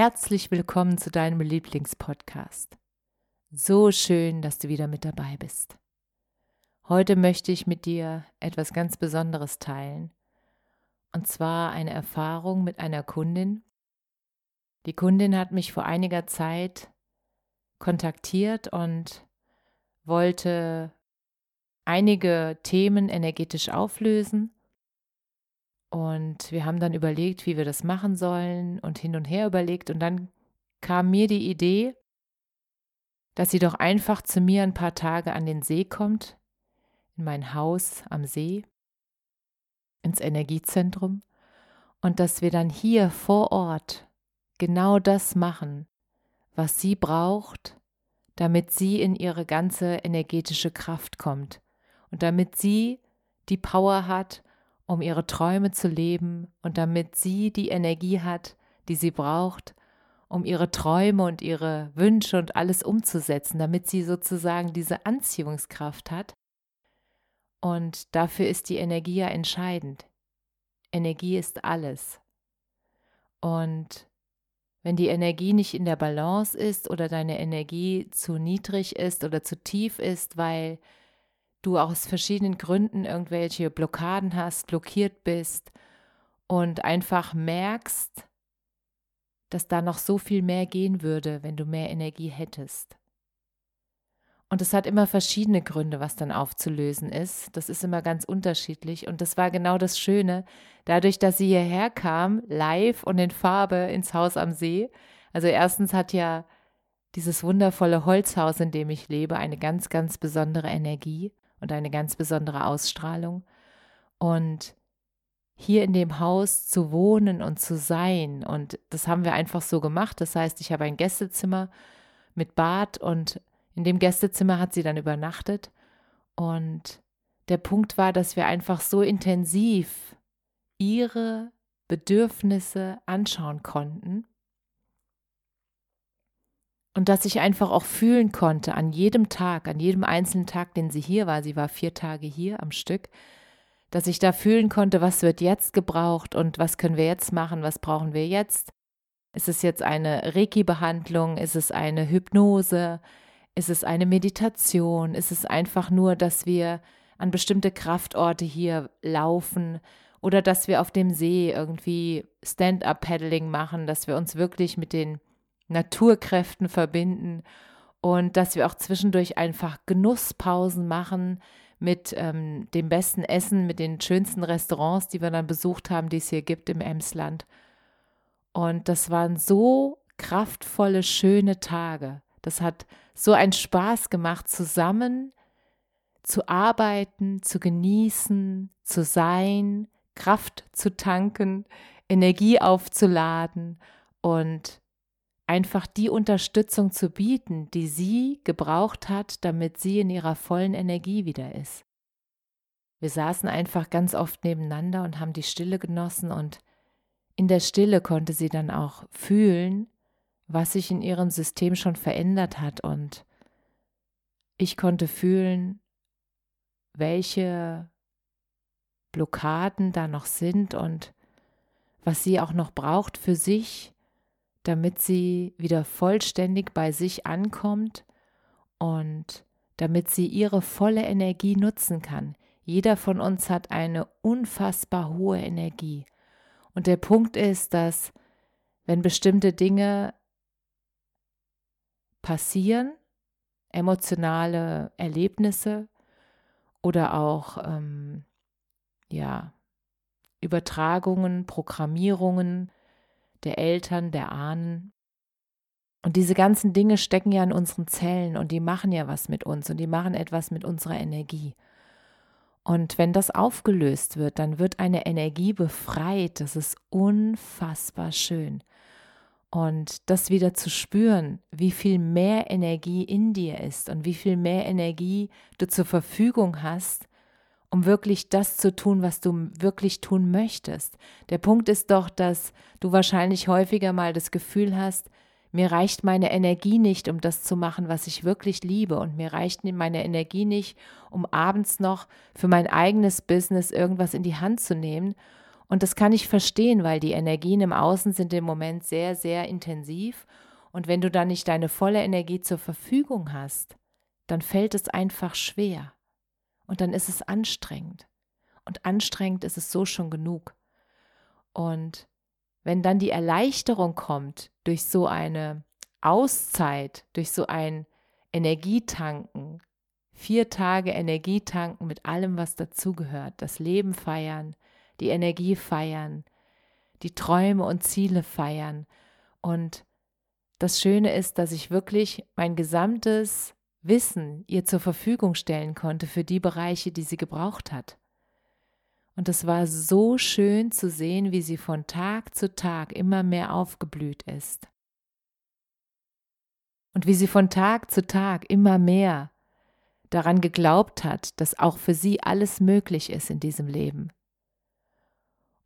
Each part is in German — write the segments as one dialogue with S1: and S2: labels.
S1: Herzlich willkommen zu deinem Lieblingspodcast. So schön, dass du wieder mit dabei bist. Heute möchte ich mit dir etwas ganz Besonderes teilen. Und zwar eine Erfahrung mit einer Kundin. Die Kundin hat mich vor einiger Zeit kontaktiert und wollte einige Themen energetisch auflösen und wir haben dann überlegt, wie wir das machen sollen und hin und her überlegt. Und dann kam mir die Idee, dass sie doch einfach zu mir ein paar Tage an den See kommt, in mein Haus am See, ins Energiezentrum, und dass wir dann hier vor Ort genau das machen, was sie braucht, damit sie in ihre ganze energetische Kraft kommt und damit sie die Power hat, um ihre Träume zu leben und damit sie die Energie hat, die sie braucht, um ihre Träume und ihre Wünsche und alles umzusetzen, damit sie sozusagen diese Anziehungskraft hat. Und dafür ist die Energie ja entscheidend. Energie ist alles. Und wenn die Energie nicht in der Balance ist oder deine Energie zu niedrig ist oder zu tief ist, weil du aus verschiedenen Gründen irgendwelche Blockaden hast, blockiert bist und einfach merkst, dass da noch so viel mehr gehen würde, wenn du mehr Energie hättest. Und es hat immer verschiedene Gründe, was dann aufzulösen ist. Das ist immer ganz unterschiedlich. Und das war genau das Schöne. Dadurch, dass sie hierher kam, live und in Farbe ins Haus am See. Also erstens hat ja dieses wundervolle Holzhaus, in dem ich lebe, eine ganz, ganz besondere Energie und eine ganz besondere Ausstrahlung. Und hier in dem Haus zu wohnen und zu sein. Und das haben wir einfach so gemacht. Das heißt, ich habe ein Gästezimmer mit Bad und in dem Gästezimmer hat sie dann übernachtet. Und der Punkt war, dass wir einfach so intensiv ihre Bedürfnisse anschauen konnten und dass ich einfach auch fühlen konnte an jedem Tag, an jedem einzelnen Tag, den sie hier war, sie war vier Tage hier am Stück, dass ich da fühlen konnte, was wird jetzt gebraucht und was können wir jetzt machen, was brauchen wir jetzt. Ist es jetzt eine Reiki-Behandlung? Ist es eine Hypnose? Ist es eine Meditation? Ist es einfach nur, dass wir an bestimmte Kraftorte hier laufen oder dass wir auf dem See irgendwie Stand-up-Paddling machen, dass wir uns wirklich mit den Naturkräften verbinden und dass wir auch zwischendurch einfach Genusspausen machen mit ähm, dem besten Essen, mit den schönsten Restaurants, die wir dann besucht haben, die es hier gibt im Emsland. Und das waren so kraftvolle, schöne Tage. Das hat so einen Spaß gemacht, zusammen zu arbeiten, zu genießen, zu sein, Kraft zu tanken, Energie aufzuladen und einfach die Unterstützung zu bieten, die sie gebraucht hat, damit sie in ihrer vollen Energie wieder ist. Wir saßen einfach ganz oft nebeneinander und haben die Stille genossen und in der Stille konnte sie dann auch fühlen, was sich in ihrem System schon verändert hat und ich konnte fühlen, welche Blockaden da noch sind und was sie auch noch braucht für sich, damit sie wieder vollständig bei sich ankommt und damit sie ihre volle Energie nutzen kann. Jeder von uns hat eine unfassbar hohe Energie. Und der Punkt ist, dass wenn bestimmte Dinge passieren, emotionale Erlebnisse oder auch ähm, ja, Übertragungen, Programmierungen, der Eltern, der Ahnen, Und diese ganzen Dinge stecken ja in unseren Zellen und die machen ja was mit uns und die machen etwas mit unserer Energie. Und wenn das aufgelöst wird, dann wird eine Energie befreit. Das ist unfassbar schön. Und das wieder zu spüren, wie viel mehr Energie in dir ist und wie viel mehr Energie du zur Verfügung hast, um wirklich das zu tun, was du wirklich tun möchtest. Der Punkt ist doch, dass du wahrscheinlich häufiger mal das Gefühl hast, mir reicht meine Energie nicht, um das zu machen, was ich wirklich liebe. Und mir reicht meine Energie nicht, um abends noch für mein eigenes Business irgendwas in die Hand zu nehmen. Und das kann ich verstehen, weil die Energien im Außen sind im Moment sehr, sehr intensiv. Und wenn du dann nicht deine volle Energie zur Verfügung hast, dann fällt es einfach schwer. Und dann ist es anstrengend. Und anstrengend ist es so schon genug. Und wenn dann die Erleichterung kommt durch so eine Auszeit, durch so ein Energietanken, vier Tage Energietanken mit allem, was dazugehört, das Leben feiern, die Energie feiern, die Träume und Ziele feiern. Und das Schöne ist, dass ich wirklich mein gesamtes Wissen ihr zur Verfügung stellen konnte für die Bereiche, die sie gebraucht hat. Und es war so schön zu sehen, wie sie von Tag zu Tag immer mehr aufgeblüht ist. Und wie sie von Tag zu Tag immer mehr daran geglaubt hat, dass auch für sie alles möglich ist in diesem Leben.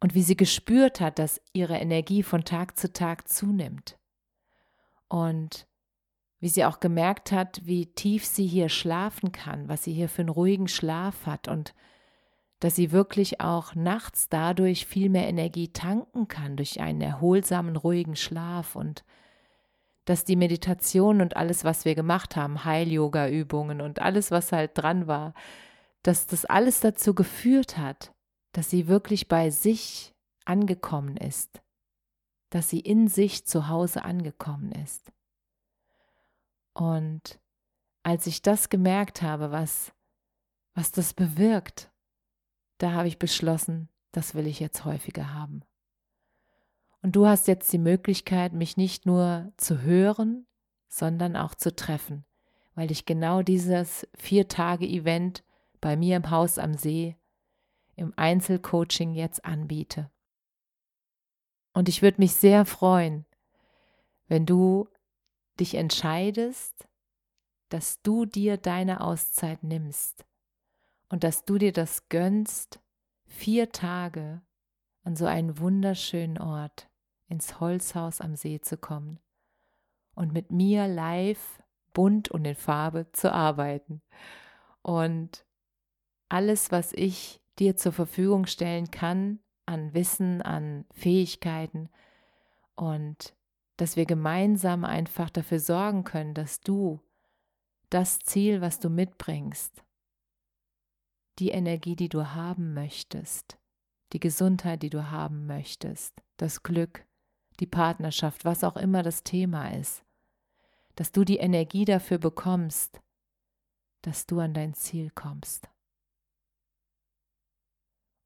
S1: Und wie sie gespürt hat, dass ihre Energie von Tag zu Tag zunimmt. Und wie sie auch gemerkt hat, wie tief sie hier schlafen kann, was sie hier für einen ruhigen Schlaf hat und dass sie wirklich auch nachts dadurch viel mehr Energie tanken kann durch einen erholsamen, ruhigen Schlaf und dass die Meditation und alles, was wir gemacht haben, Heil-Yoga-Übungen und alles, was halt dran war, dass das alles dazu geführt hat, dass sie wirklich bei sich angekommen ist, dass sie in sich zu Hause angekommen ist. Und als ich das gemerkt habe, was, was das bewirkt, da habe ich beschlossen, das will ich jetzt häufiger haben. Und du hast jetzt die Möglichkeit, mich nicht nur zu hören, sondern auch zu treffen, weil ich genau dieses Vier-Tage-Event bei mir im Haus am See im Einzelcoaching jetzt anbiete. Und ich würde mich sehr freuen, wenn du dich entscheidest, dass du dir deine Auszeit nimmst und dass du dir das gönnst, vier Tage an so einen wunderschönen Ort ins Holzhaus am See zu kommen und mit mir live, bunt und in Farbe zu arbeiten. Und alles, was ich dir zur Verfügung stellen kann, an Wissen, an Fähigkeiten und dass wir gemeinsam einfach dafür sorgen können, dass du das Ziel, was du mitbringst, die Energie, die du haben möchtest, die Gesundheit, die du haben möchtest, das Glück, die Partnerschaft, was auch immer das Thema ist, dass du die Energie dafür bekommst, dass du an dein Ziel kommst.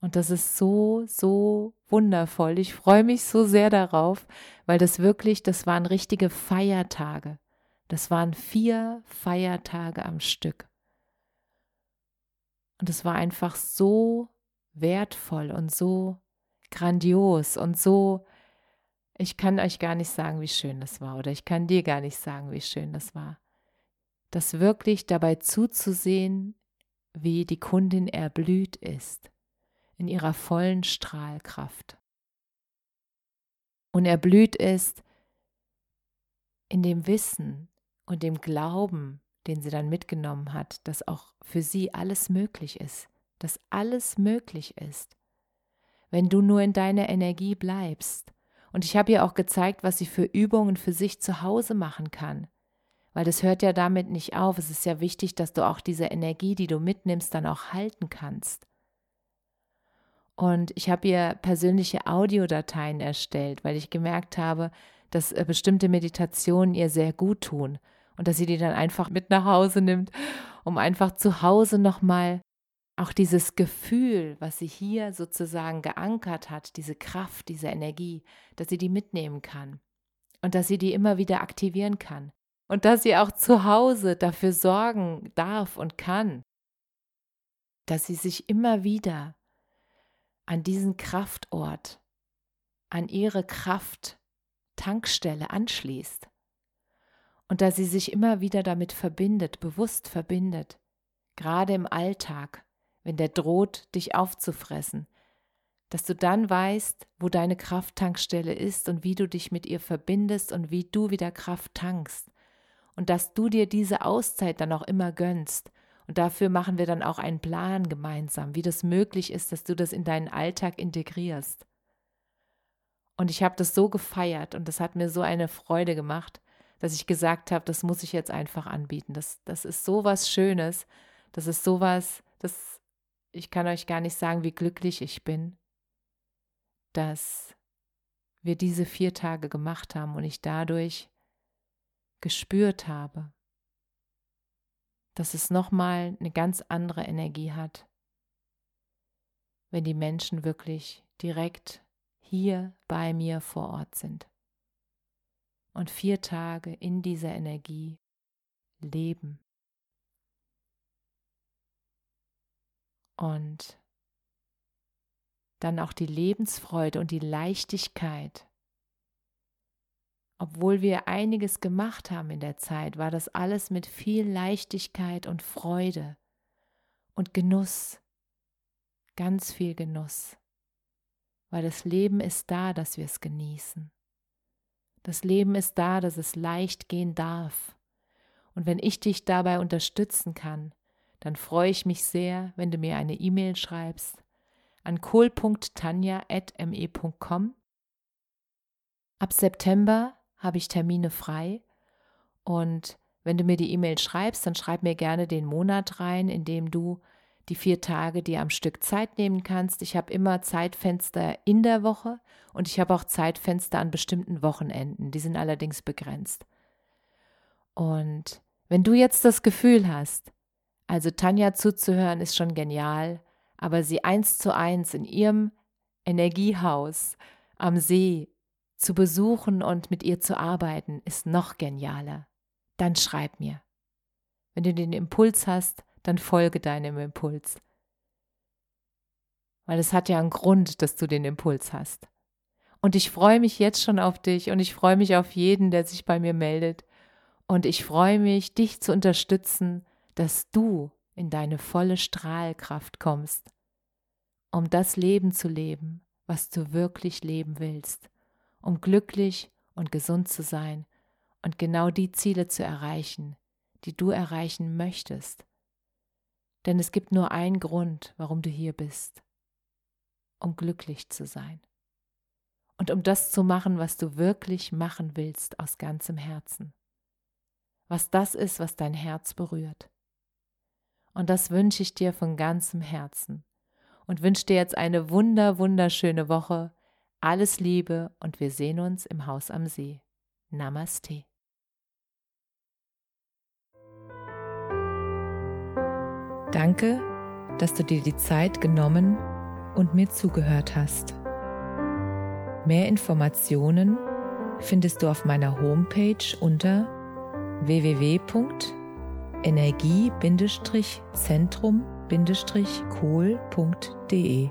S1: Und das ist so, so wundervoll. Ich freue mich so sehr darauf, weil das wirklich, das waren richtige Feiertage. Das waren vier Feiertage am Stück. Und es war einfach so wertvoll und so grandios und so, ich kann euch gar nicht sagen, wie schön das war oder ich kann dir gar nicht sagen, wie schön das war. Das wirklich dabei zuzusehen, wie die Kundin erblüht ist in ihrer vollen Strahlkraft. Und erblüht ist in dem Wissen und dem Glauben, den sie dann mitgenommen hat, dass auch für sie alles möglich ist, dass alles möglich ist, wenn du nur in deiner Energie bleibst. Und ich habe ihr auch gezeigt, was sie für Übungen für sich zu Hause machen kann, weil das hört ja damit nicht auf. Es ist ja wichtig, dass du auch diese Energie, die du mitnimmst, dann auch halten kannst. Und ich habe ihr persönliche Audiodateien erstellt, weil ich gemerkt habe, dass äh, bestimmte Meditationen ihr sehr gut tun und dass sie die dann einfach mit nach Hause nimmt, um einfach zu Hause nochmal auch dieses Gefühl, was sie hier sozusagen geankert hat, diese Kraft, diese Energie, dass sie die mitnehmen kann. und dass sie die immer wieder aktivieren kann und dass sie auch zu Hause dafür sorgen darf und kann, dass sie sich immer wieder an diesen Kraftort, an ihre Kraft-Tankstelle anschließt. Und dass sie sich immer wieder damit verbindet, bewusst verbindet, gerade im Alltag, wenn der droht, dich aufzufressen, dass du dann weißt, wo deine Krafttankstelle ist und wie du dich mit ihr verbindest und wie du wieder Kraft tankst. Und dass du dir diese Auszeit dann auch immer gönnst. Und dafür machen wir dann auch einen Plan gemeinsam, wie das möglich ist, dass du das in deinen Alltag integrierst. Und ich habe das so gefeiert und das hat mir so eine Freude gemacht, dass ich gesagt habe, das muss ich jetzt einfach anbieten. Das, das ist so was Schönes, das ist so was, das, ich kann euch gar nicht sagen, wie glücklich ich bin, dass wir diese vier Tage gemacht haben und ich dadurch gespürt habe, dass es nochmal eine ganz andere Energie hat, wenn die Menschen wirklich direkt hier bei mir vor Ort sind und vier Tage in dieser Energie leben. Und dann auch die Lebensfreude und die Leichtigkeit. Obwohl wir einiges gemacht haben in der Zeit, war das alles mit viel Leichtigkeit und Freude und Genuss, ganz viel Genuss, weil das Leben ist da, dass wir es genießen. Das Leben ist da, dass es leicht gehen darf. Und wenn ich dich dabei unterstützen kann, dann freue ich mich sehr, wenn du mir eine E-Mail schreibst an kohl.tanja.me.com. Ab September habe ich Termine frei und wenn du mir die E-Mail schreibst, dann schreib mir gerne den Monat rein, in dem du die vier Tage dir am Stück Zeit nehmen kannst. Ich habe immer Zeitfenster in der Woche und ich habe auch Zeitfenster an bestimmten Wochenenden. Die sind allerdings begrenzt. Und wenn du jetzt das Gefühl hast, also Tanja zuzuhören ist schon genial, aber sie eins zu eins in ihrem Energiehaus am See zu besuchen und mit ihr zu arbeiten, ist noch genialer. Dann schreib mir. Wenn du den Impuls hast, dann folge deinem Impuls. Weil es hat ja einen Grund, dass du den Impuls hast. Und ich freue mich jetzt schon auf dich und ich freue mich auf jeden, der sich bei mir meldet. Und ich freue mich, dich zu unterstützen, dass du in deine volle Strahlkraft kommst, um das Leben zu leben, was du wirklich leben willst, um glücklich und gesund zu sein und genau die Ziele zu erreichen, die du erreichen möchtest denn es gibt nur einen Grund, warum du hier bist, um glücklich zu sein. Und um das zu machen, was du wirklich machen willst aus ganzem Herzen. Was das ist, was dein Herz berührt. Und das wünsche ich dir von ganzem Herzen. Und wünsche dir jetzt eine wunder, wunderschöne Woche. Alles Liebe und wir sehen uns im Haus am See. Namaste. Danke, dass du dir die Zeit genommen und mir zugehört hast. Mehr Informationen findest du auf meiner Homepage unter www.energie-zentrum-kohl.de.